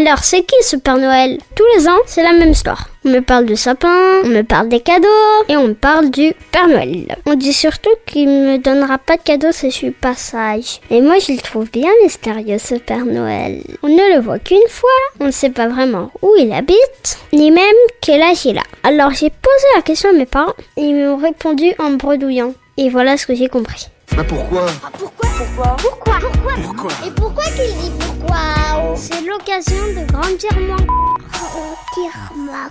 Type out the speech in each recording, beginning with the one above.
Alors, c'est qui ce Père Noël? Tous les ans, c'est la même histoire. On me parle du sapin, on me parle des cadeaux et on me parle du Père Noël. On dit surtout qu'il me donnera pas de cadeaux si je suis pas sage. Et moi, je le trouve bien mystérieux ce Père Noël. On ne le voit qu'une fois, on ne sait pas vraiment où il habite, ni même quel âge il a. Alors j'ai posé la question à mes parents et ils m'ont répondu en bredouillant. Et voilà ce que j'ai compris. Bah pourquoi? Pourquoi Pourquoi? Pourquoi? Pourquoi? Pourquoi? Et pourquoi qu'il dit pourquoi? L'occasion de grandir ma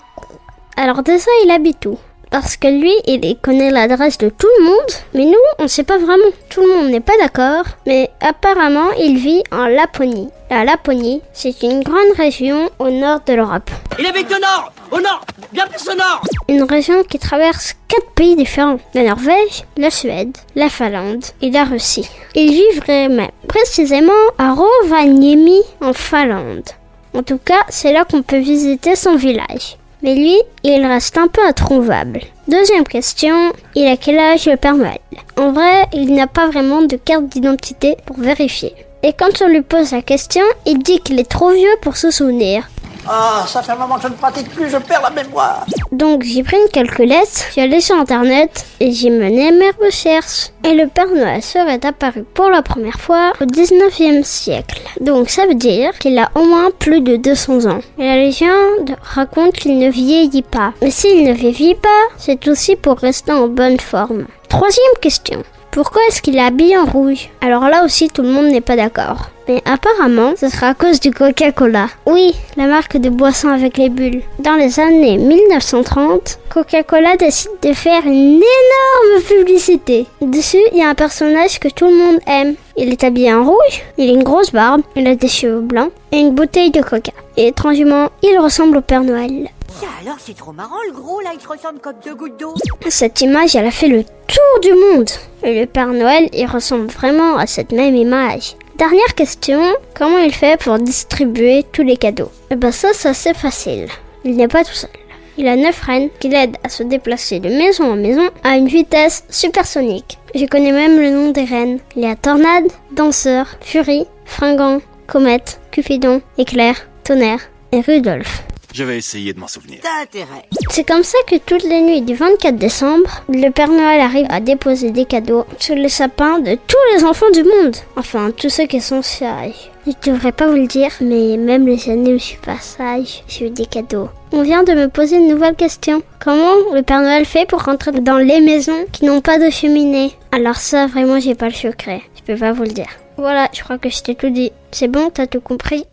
Alors déjà, il habite où? Parce que lui, il connaît l'adresse de tout le monde, mais nous, on sait pas vraiment. Tout le monde n'est pas d'accord, mais apparemment, il vit en Laponie. La Laponie, c'est une grande région au nord de l'Europe. Il habite au nord Au nord Bien plus au nord Une région qui traverse quatre pays différents. La Norvège, la Suède, la Finlande et la Russie. Il vivrait même précisément à Rovaniemi en Finlande. En tout cas, c'est là qu'on peut visiter son village. Mais lui, il reste un peu introuvable. Deuxième question, il a quel âge le Père Noël? En vrai, il n'a pas vraiment de carte d'identité pour vérifier. Et quand on lui pose la question, il dit qu'il est trop vieux pour se souvenir. Ah, ça fait un moment que je ne pratique plus, je perds la mémoire Donc j'ai pris une calculette, j'ai allé sur internet et j'ai mené mes recherches. Et le Père Noël serait apparu pour la première fois au 19e siècle. Donc ça veut dire qu'il a au moins plus de 200 ans. Et la légende raconte qu'il ne vieillit pas. Mais s'il ne vieillit pas, c'est aussi pour rester en bonne forme. Troisième question. Pourquoi est-ce qu'il est habillé en rouge? Alors là aussi, tout le monde n'est pas d'accord. Mais apparemment, ce sera à cause du Coca-Cola. Oui, la marque de boisson avec les bulles. Dans les années 1930, Coca-Cola décide de faire une énorme publicité. Dessus, il y a un personnage que tout le monde aime. Il est habillé en rouge, il a une grosse barbe, il a des cheveux blancs et une bouteille de coca. Et étrangement, il ressemble au Père Noël. Tiens, alors c'est trop marrant le gros là, il ressemble comme deux gouttes d'eau. Cette image, elle a fait le tour du monde. Et le Père Noël, il ressemble vraiment à cette même image. Dernière question, comment il fait pour distribuer tous les cadeaux? Eh ben ça, c'est facile. Il n'est pas tout seul. Il a neuf reines qui l'aident à se déplacer de maison en maison à une vitesse supersonique. Je connais même le nom des reines. Il y a Tornade, Danseur, Furie, Fringant, Comète, Cupidon, Éclair, Tonnerre et Rudolph. Je vais essayer de m'en souvenir. T'as intérêt. C'est comme ça que toutes les nuits du 24 décembre, le Père Noël arrive à déposer des cadeaux sur le sapin de tous les enfants du monde. Enfin, tous ceux qui sont sages. Je devrais pas vous le dire, mais même les années où je suis pas sage, j'ai eu des cadeaux. On vient de me poser une nouvelle question. Comment le Père Noël fait pour rentrer dans les maisons qui n'ont pas de cheminée? Alors ça, vraiment, j'ai pas le secret. Je peux pas vous le dire. Voilà, je crois que je t'ai tout dit. C'est bon, t'as tout compris?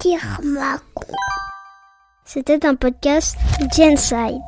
Dire ma C'était un podcast Genside.